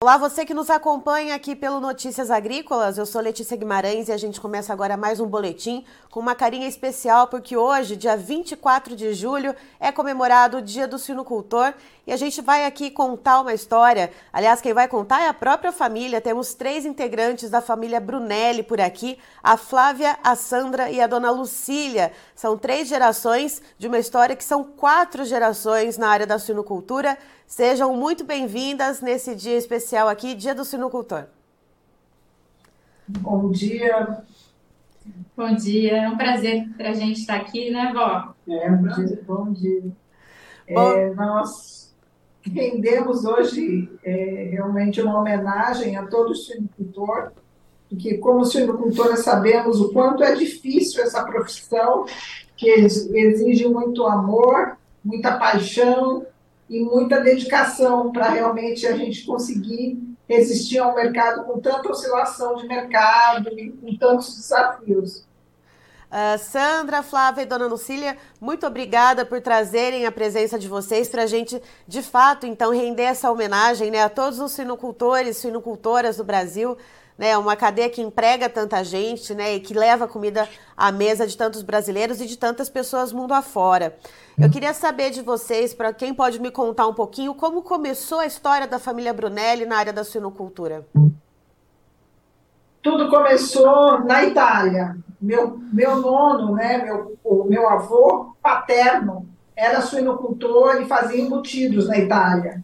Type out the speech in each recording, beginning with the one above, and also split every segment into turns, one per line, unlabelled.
Olá, você que nos acompanha aqui pelo Notícias Agrícolas. Eu sou Letícia Guimarães e a gente começa agora mais um boletim com uma carinha especial, porque hoje, dia 24 de julho, é comemorado o Dia do Sinocultor e a gente vai aqui contar uma história. Aliás, quem vai contar é a própria família. Temos três integrantes da família Brunelli por aqui: a Flávia, a Sandra e a dona Lucília. São três gerações de uma história que são quatro gerações na área da suinocultura. Sejam muito bem-vindas nesse dia especial aqui, Dia do Sinocultor.
Bom dia.
Bom dia, é um prazer para a gente estar aqui, né, vó?
É, bom dia. Bom dia. Bom... É, nós rendemos hoje é, realmente uma homenagem a todo suinocultor, porque como suinocultora sabemos o quanto é difícil essa profissão, que exige muito amor, muita paixão, e muita dedicação para realmente a gente conseguir resistir ao mercado com tanta oscilação de mercado e com tantos desafios.
Uh, Sandra, Flávia e Dona Lucília, muito obrigada por trazerem a presença de vocês para a gente, de fato, então, render essa homenagem né, a todos os suinocultores, suinocultoras do Brasil, né, uma cadeia que emprega tanta gente né, e que leva comida à mesa de tantos brasileiros e de tantas pessoas mundo afora. Eu queria saber de vocês, para quem pode me contar um pouquinho, como começou a história da família Brunelli na área da suinocultura.
Tudo começou na Itália. Meu, meu nono, né, meu, o meu avô paterno, era suinocultor e fazia embutidos na Itália.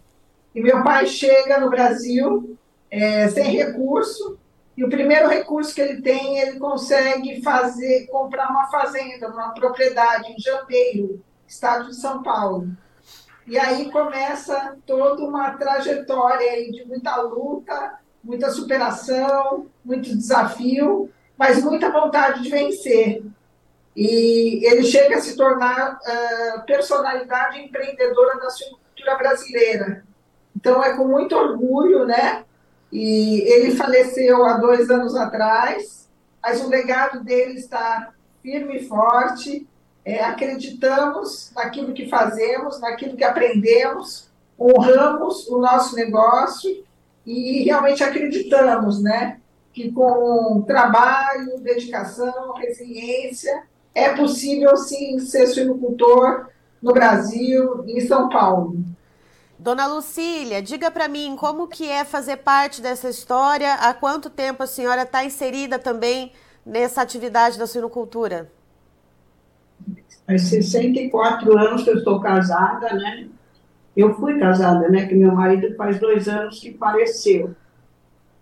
E meu pai chega no Brasil é, sem recurso, e o primeiro recurso que ele tem, ele consegue fazer, comprar uma fazenda, uma propriedade em Jambeiro, estado de São Paulo. E aí começa toda uma trajetória de muita luta, muita superação, muito desafio, mas muita vontade de vencer. E ele chega a se tornar uh, personalidade empreendedora da cultura brasileira. Então é com muito orgulho, né? E ele faleceu há dois anos atrás, mas o legado dele está firme e forte é, acreditamos naquilo que fazemos, naquilo que aprendemos, honramos o nosso negócio e realmente acreditamos, né, que com trabalho, dedicação, resiliência, é possível sim ser suinocultor no Brasil e em São Paulo.
Dona Lucília, diga para mim como que é fazer parte dessa história, há quanto tempo a senhora está inserida também nessa atividade da suinocultura?
Faz 64 anos que eu estou casada, né? Eu fui casada, né? Que meu marido faz dois anos que faleceu.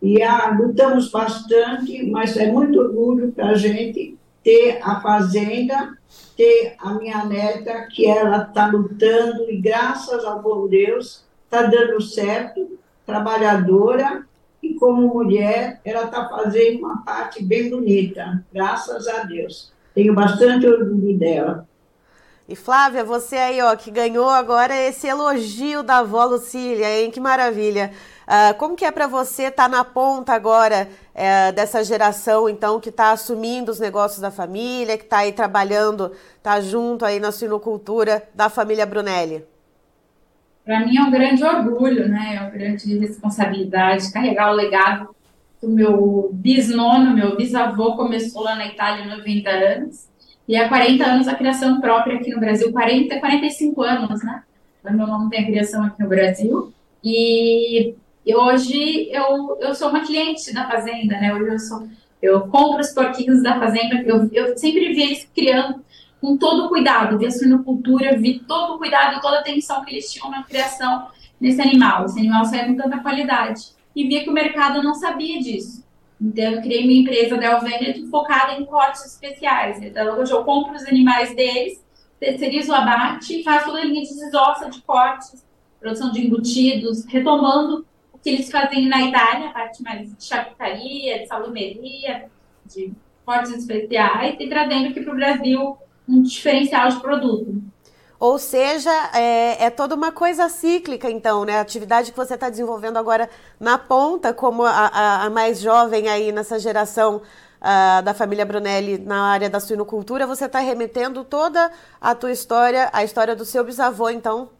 E ah, lutamos bastante, mas é muito orgulho para a gente ter a fazenda, ter a minha neta, que ela está lutando e graças ao bom Deus está dando certo, trabalhadora e como mulher ela está fazendo uma parte bem bonita, graças a Deus. Tenho bastante orgulho dela.
E Flávia, você aí, ó, que ganhou agora esse elogio da avó Lucília, hein? Que maravilha. Uh, como que é para você estar tá na ponta agora uh, dessa geração, então, que está assumindo os negócios da família, que está aí trabalhando, está junto aí na sinocultura da família Brunelli?
Para mim é um grande orgulho, né? É uma grande responsabilidade carregar o legado do meu bisnono, meu bisavô começou lá na Itália há 90 anos. E há 40 anos a criação própria aqui no Brasil, 40, 45 anos, né? Meu nome tem a criação aqui no Brasil. E, e hoje eu, eu sou uma cliente da fazenda, né? Hoje eu sou eu compro os porquinhos da fazenda, eu, eu sempre vi eles criando com todo o cuidado, vi a suinocultura, vi todo o cuidado, toda a atenção que eles tinham na criação desse animal. Esse animal saia com tanta qualidade. E via que o mercado não sabia disso. Então, eu criei minha empresa da Elvenet focada em cortes especiais. Então, hoje eu compro os animais deles, terceirizo o abate, faço toda a linha de desossa de cortes, produção de embutidos, retomando que eles fazem na Itália, a parte mais de charcutaria, de salumeria, de cortes especiais, e trazendo aqui para o Brasil um diferencial de produto.
Ou seja, é, é, toda uma coisa cíclica, então, né? A atividade que você está desenvolvendo agora na ponta, como a, a, a, mais jovem aí nessa geração uh, da família Brunelli na área da suinocultura, você está remetendo toda a tua história, a história do seu bisavô, então?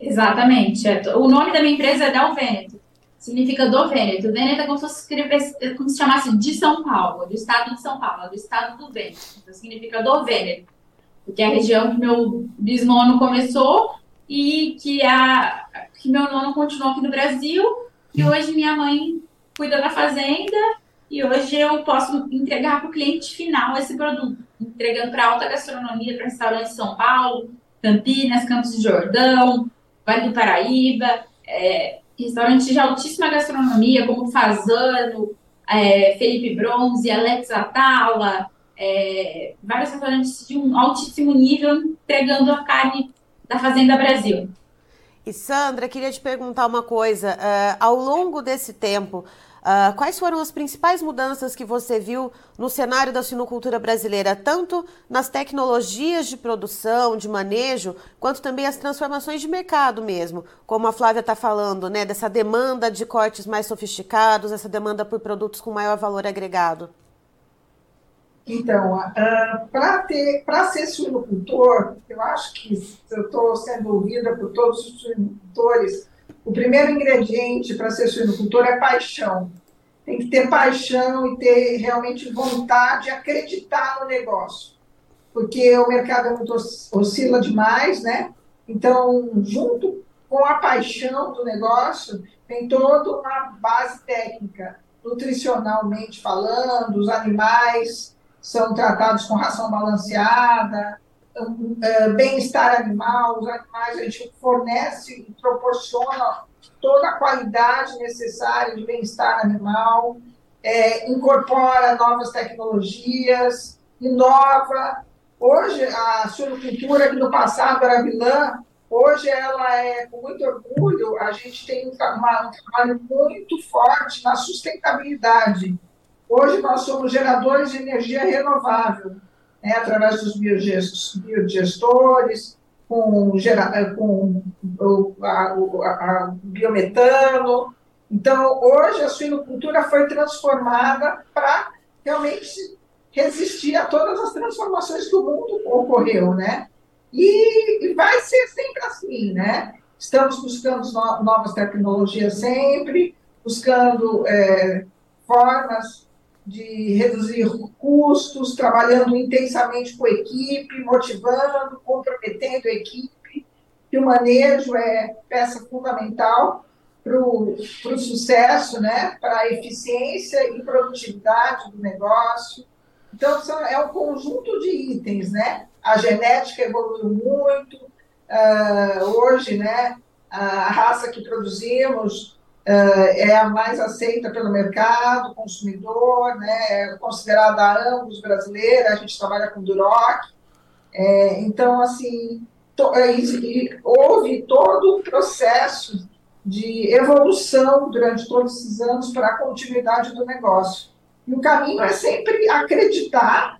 Exatamente. É. O nome da minha empresa é Del Veneto. Significa do Vêneto. Vêneto é como se, escrever, é como se chamasse de São Paulo, do estado de São Paulo, do estado do Vêneto. Então, significa do Vêneto. Porque é a região que meu bisnono começou e que, a, que meu nono continuou aqui no Brasil. E hoje minha mãe cuida da fazenda e hoje eu posso entregar para o cliente final esse produto, entregando para alta gastronomia, para restaurantes de São Paulo, Campinas, Campos de Jordão, Vale do Paraíba, é, restaurantes de altíssima gastronomia, como Fazano, é, Felipe Bronze, Alex Atala, é, vários restaurantes de um altíssimo nível entregando a carne da Fazenda Brasil.
E Sandra, queria te perguntar uma coisa. Uh, ao longo desse tempo, Uh, quais foram as principais mudanças que você viu no cenário da sinocultura brasileira, tanto nas tecnologias de produção, de manejo, quanto também as transformações de mercado mesmo, como a Flávia está falando, né, dessa demanda de cortes mais sofisticados, essa demanda por produtos com maior valor agregado?
Então, uh, para ser suinocultor, eu acho que eu estou sendo ouvida por todos os suinocultores, o primeiro ingrediente para ser suinocultor é paixão. Tem que ter paixão e ter realmente vontade de acreditar no negócio. Porque o mercado é muito oscila demais, né? Então, junto com a paixão do negócio, tem toda uma base técnica, nutricionalmente falando, os animais são tratados com ração balanceada, bem-estar animal, os animais a gente fornece e proporciona toda a qualidade necessária de bem-estar animal, é, incorpora novas tecnologias, inova. Hoje, a suinocultura, que no passado era vilã, hoje ela é, com muito orgulho, a gente tem um trabalho muito forte na sustentabilidade. Hoje nós somos geradores de energia renovável né, através dos biodigestores, com, gera, com o, a, a, biometano. Então, hoje a suinocultura foi transformada para realmente resistir a todas as transformações que o mundo ocorreu, né? E, e vai ser sempre assim, né? Estamos buscando no, novas tecnologias sempre, buscando é, formas de reduzir custos, trabalhando intensamente com a equipe, motivando, comprometendo a equipe, que o manejo é peça fundamental para o sucesso, né? para a eficiência e produtividade do negócio. Então, é um conjunto de itens, né? A genética evoluiu muito, uh, hoje, né? A raça que produzimos é a mais aceita pelo mercado, consumidor, né, é considerada a ambos brasileira, a gente trabalha com Duroc. É, então, assim, to, é, houve todo um processo de evolução durante todos esses anos para a continuidade do negócio. E o caminho é sempre acreditar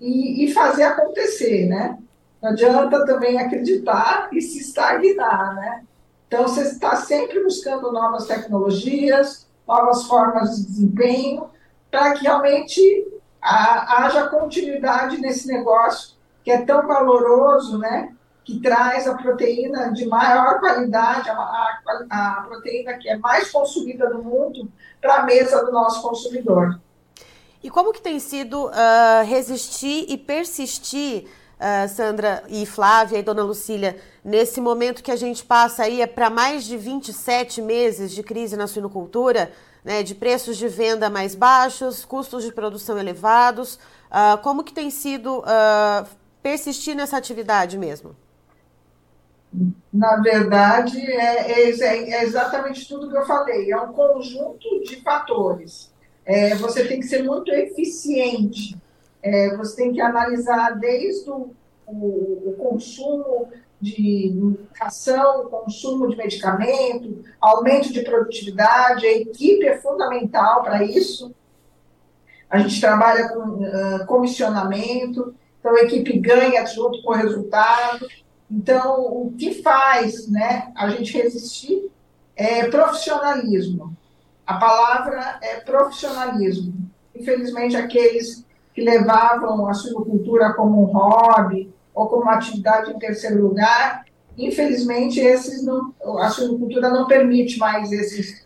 e, e fazer acontecer, né? Não adianta também acreditar e se estagnar, né? Então, você está sempre buscando novas tecnologias, novas formas de desempenho, para que realmente haja continuidade nesse negócio que é tão valoroso, né? Que traz a proteína de maior qualidade, a, a, a proteína que é mais consumida no mundo, para a mesa do nosso consumidor.
E como que tem sido uh, resistir e persistir uh, Sandra e Flávia e Dona Lucília, nesse momento que a gente passa aí é para mais de 27 meses de crise na suinocultura, né, de preços de venda mais baixos, custos de produção elevados, uh, como que tem sido uh, persistir nessa atividade mesmo?
Na verdade, é, é, é, exatamente tudo que eu falei. É um conjunto de fatores. É, você tem que ser muito eficiente é, você tem que analisar desde o, o, o consumo de ração, consumo de medicamento, aumento de produtividade, a equipe é fundamental para isso. A gente trabalha com uh, comissionamento, então a equipe ganha junto com o resultado. Então, o que faz né, a gente resistir é profissionalismo. A palavra é profissionalismo. Infelizmente, aqueles que levavam a suinocultura como um hobby ou como atividade em terceiro lugar, infelizmente, esses não, a suinocultura não permite mais esses,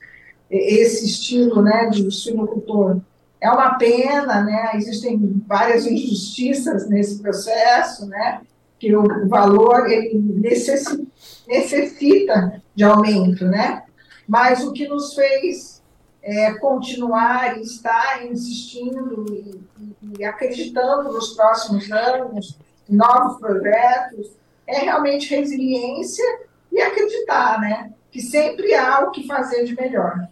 esse estilo né, de suinocultor. É uma pena, né? existem várias injustiças nesse processo, né? que o valor ele necessita, necessita de aumento, né? mas o que nos fez é, continuar e estar insistindo e, e, acreditando nos próximos anos, novos projetos, é realmente resiliência e acreditar, né? Que sempre há o que fazer de melhor.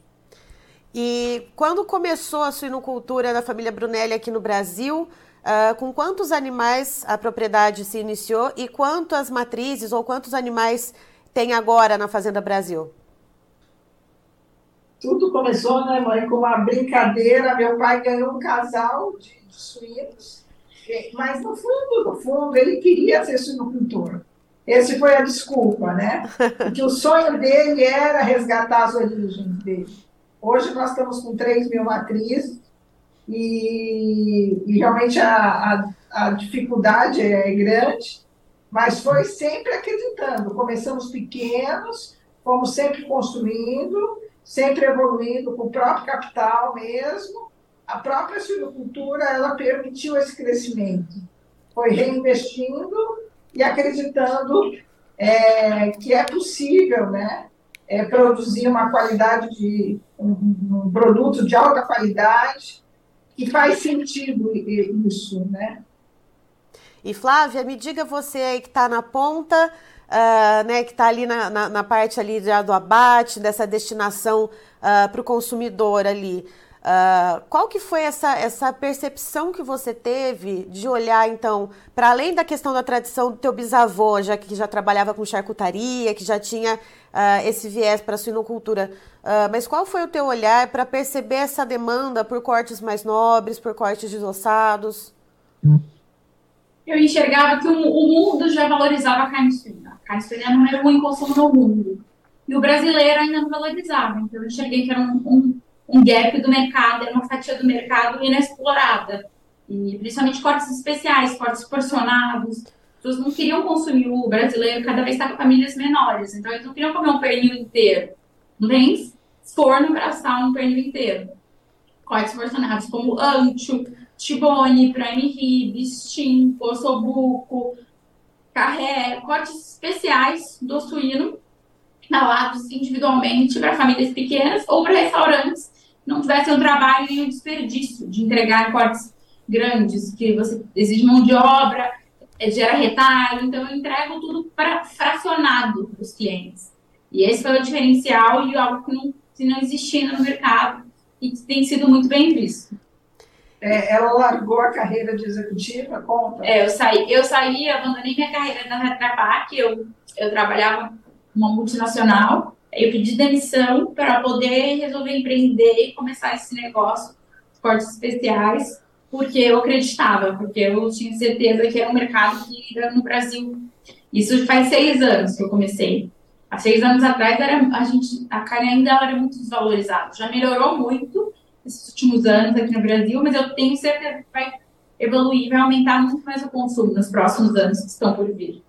E quando começou a suinocultura da família Brunelli aqui no Brasil, uh, com quantos animais a propriedade se iniciou e quantas matrizes ou quantos animais tem agora na Fazenda Brasil?
Tudo começou, né, mãe, com uma brincadeira. Meu pai ganhou um casal de, suínos, mas no fundo, no fundo, ele queria ser suinocultor. Esse foi a desculpa, né? Porque o sonho dele era resgatar as origens dele. Hoje nós estamos com 3 mil matrizes e, e realmente a, a, a dificuldade é grande, mas foi sempre acreditando. Começamos pequenos, fomos sempre construindo sempre evoluindo com o próprio capital mesmo. A própria silvicultura, ela permitiu esse crescimento. Foi reinvestindo e acreditando é, que é possível, né? É, produzir uma qualidade de um, um, produto de alta qualidade que faz sentido isso, né?
E Flávia, me diga você aí que está na ponta, uh, né, que está ali na, na, na, parte ali do abate, dessa destinação uh, ah, para o consumidor ali. Uh, qual que foi essa, essa percepção que você teve de olhar, então, para além da questão da tradição do teu bisavô, já que já trabalhava com charcutaria, que já tinha uh, esse viés para a suinocultura, uh, mas qual foi o teu olhar para perceber essa demanda por cortes mais nobres, por cortes desossados?
Eu enxergava que o, mundo já valorizava a carne suína carne suína não era em consumo no mundo. E o brasileiro ainda não valorizava. Então, eu enxerguei que era um, um, um gap do mercado, era uma fatia do mercado inexplorada. E principalmente cortes especiais, cortes porcionados. As pessoas não queriam consumir o brasileiro, cada vez está com famílias menores. Então, eles não queriam comer um pernil inteiro. Não forno para assar um pernil inteiro. Cortes porcionados como ancho, tibone, prime rib, steam, ossobuco, carré, cortes especiais do suíno, lavados individualmente para famílias pequenas ou para restaurantes não tivessem o trabalho e o desperdício de entregar cortes grandes, que você exige mão de obra, é, gera retalho, então eu entrego tudo para fracionado para os clientes. E esse foi o diferencial e algo que não, que não existia no mercado e que tem sido muito bem visto.
É, ela largou a carreira de executiva, conta?
É, eu saí, eu saí, abandonei minha carreira na Retrapac, eu, eu trabalhava numa multinacional, eu pedi demissão para poder resolver empreender e começar esse negócio, cortes especiais, porque eu acreditava, porque eu tinha certeza que era um mercado que era no Brasil. Isso faz seis anos que eu comecei. Há seis anos atrás, era, a, gente, a carne ainda era muito desvalorizada. Já melhorou muito, esses últimos anos aqui no Brasil, mas eu tenho certeza que vai evoluir, vai aumentar muito mais o consumo nos próximos anos que estão por vir.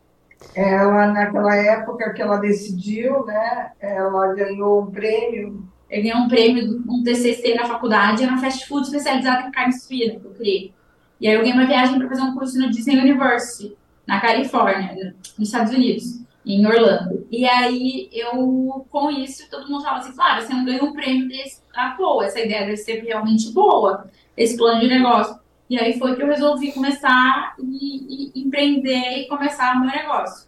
Ela, naquela época que ela decidiu, né, ela ganhou um prêmio.
Eu ganhei um prêmio, um TCC na faculdade, era um fast food especializado em carne suína, que eu criei. E aí eu ganhei uma viagem para fazer um curso no Disney University, na Califórnia, nos Estados Unidos em Orlando. E aí, eu, com isso, todo mundo falava assim, claro, você não ganhou um prêmio desse à toa, essa ideia deve ser realmente boa, esse plano de negócio. E aí foi que eu resolvi começar e, e empreender e começar o meu negócio.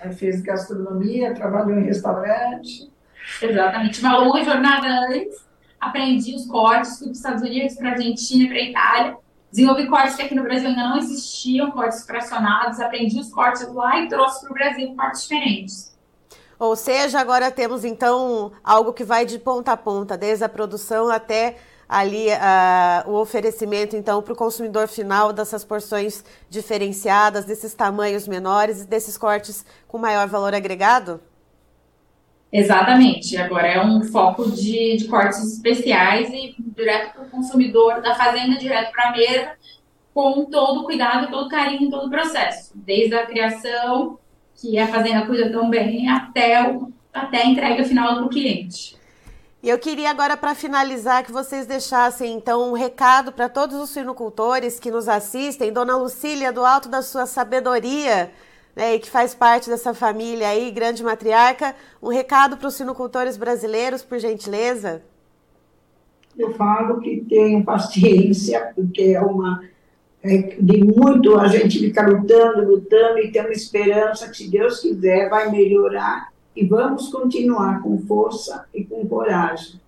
Aí fez gastronomia, trabalhou em restaurante.
Exatamente, uma longa jornada antes, aprendi os cortes, fui para os Estados Unidos, para a Argentina, para a Itália, Desenvolvi cortes que aqui no Brasil ainda não existiam, cortes fracionados, aprendi os cortes lá e trouxe para o Brasil cortes diferentes.
Ou seja, agora temos então algo que vai de ponta a ponta, desde a produção até ali uh, o oferecimento então para o consumidor final dessas porções diferenciadas, desses tamanhos menores e desses cortes com maior valor agregado?
Exatamente. Agora é um foco de, de cortes especiais e direto para o consumidor, da fazenda direto para a mesa, com todo o cuidado, todo o carinho, todo o processo, desde a criação que a fazenda cuida tão bem até, o, até a entrega final para o cliente.
E eu queria agora, para finalizar, que vocês deixassem então um recado para todos os suinocultores que nos assistem. Dona Lucília, do alto da sua sabedoria, né, e que faz parte dessa família aí, grande matriarca, um recado para os suinocultores brasileiros, por gentileza.
Eu falo que tenham paciência, porque é uma é, de muito a gente ficar lutando, lutando e ter uma esperança que, se Deus quiser, vai melhorar e vamos continuar com força e com coragem.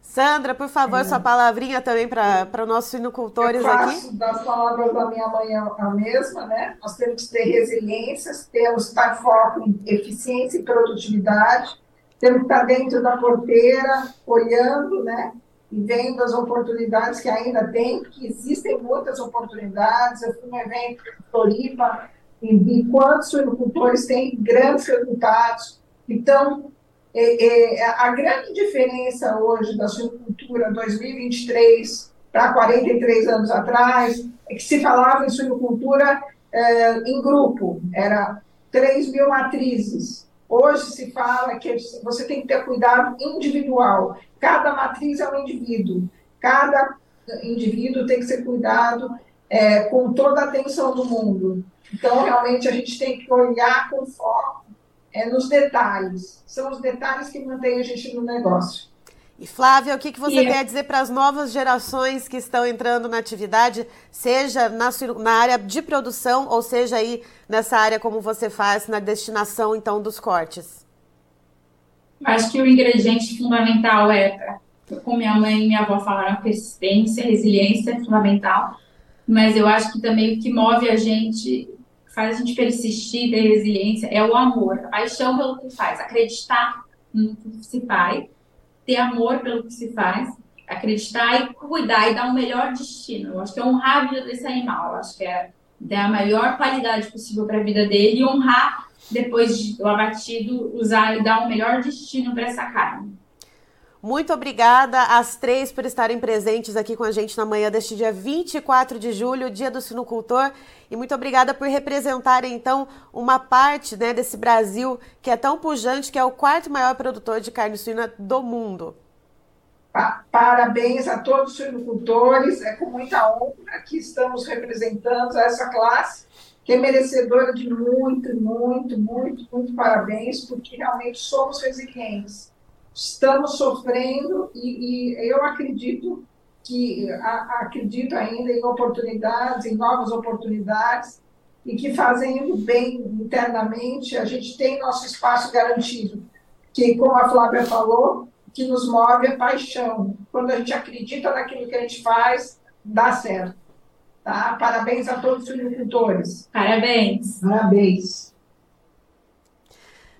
Sandra, por favor, é. sua palavrinha também para os nossos sinocultores
Eu
aqui.
das palavras da minha mãe a mesma, né? Nós temos que ter resiliência, temos que estar foco em eficiência e produtividade, temos que estar dentro da porteira, olhando, né? E vendo as oportunidades que ainda tem, porque existem muitas oportunidades. Eu fui no evento em Floripa e vi quantos suinocultores têm grandes resultados. Então, é, é, a grande diferença hoje da suinocultura 2023 para 43 anos atrás é que se falava em suinocultura é, em grupo, era 3 mil matrizes. Hoje se fala que você tem que ter cuidado individual. Cada matriz é um indivíduo. Cada indivíduo tem que ser cuidado é, com toda a atenção do mundo. Então, realmente, a gente tem que olhar com foco é nos detalhes. São os detalhes que mantêm a gente no negócio.
E Flávia, o que, que você e tem a dizer para as novas gerações que estão entrando na atividade, seja na, na, área de produção ou seja aí nessa área como você faz, na destinação então dos cortes?
Acho que o ingrediente fundamental é, como minha mãe e minha avó falaram, persistência, resiliência é fundamental, mas eu acho que também o que move a gente faz a gente persistir, ter resiliência, é o amor, a paixão pelo que faz, acreditar no que se faz, ter amor pelo que se faz, acreditar e cuidar e dar o um melhor destino. Eu acho que é honrar a vida desse animal, eu acho que é dar a maior qualidade possível para a vida dele e honrar depois de, do abatido, usar e dar o um melhor destino para essa carne.
Muito obrigada às três por estarem presentes aqui com a gente na manhã deste dia 24 de julho, dia do sinocultor. E muito obrigada por representarem, então, uma parte né, desse Brasil que é tão pujante, que é o quarto maior produtor de carne suína do mundo.
Parabéns a todos os suinocultores. É com muita honra que estamos representando essa classe, que é merecedora de muito, muito, muito, muito parabéns, porque realmente somos resilientes estamos sofrendo e, e eu acredito que a, acredito ainda em oportunidades, em novas oportunidades e que fazendo bem internamente a gente tem nosso espaço garantido, que como a Flávia falou, que nos move a paixão. Quando a gente acredita naquilo que a gente faz, dá certo. Tá? Parabéns a todos os agricultores.
Parabéns.
Parabéns.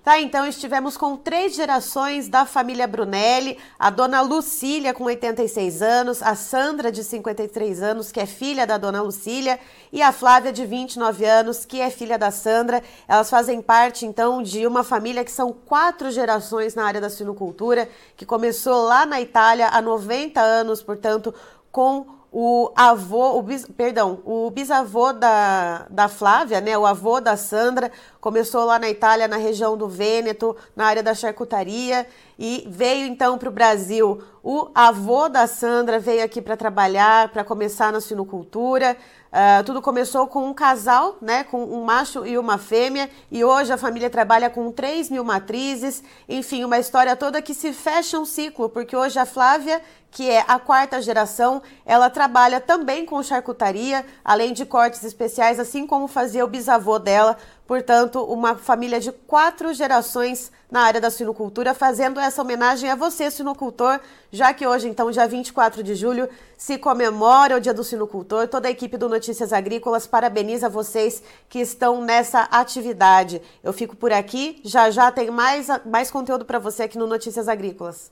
Tá, então estivemos com três gerações da família Brunelli, a dona Lucília com 86 anos, a Sandra de 53 anos, que é filha da dona Lucília, e a Flávia de 29 anos, que é filha da Sandra. Elas fazem parte então de uma família que são quatro gerações na área da sinocultura, que começou lá na Itália há 90 anos, portanto, com o avô, o bis, perdão, o bisavô da, da Flávia, né, o avô da Sandra, começou lá na Itália, na região do Vêneto, na área da charcutaria, e veio então para o Brasil. O avô da Sandra veio aqui para trabalhar, para começar na sinocultura. Uh, tudo começou com um casal, né, com um macho e uma fêmea, e hoje a família trabalha com 3 mil matrizes. Enfim, uma história toda que se fecha um ciclo, porque hoje a Flávia que é a quarta geração. Ela trabalha também com charcutaria, além de cortes especiais, assim como fazia o bisavô dela. Portanto, uma família de quatro gerações na área da suinocultura, fazendo essa homenagem a você, suinocultor, já que hoje, então, dia 24 de julho, se comemora o Dia do Suinocultor. Toda a equipe do Notícias Agrícolas parabeniza vocês que estão nessa atividade. Eu fico por aqui, já já tem mais, mais conteúdo para você aqui no Notícias Agrícolas.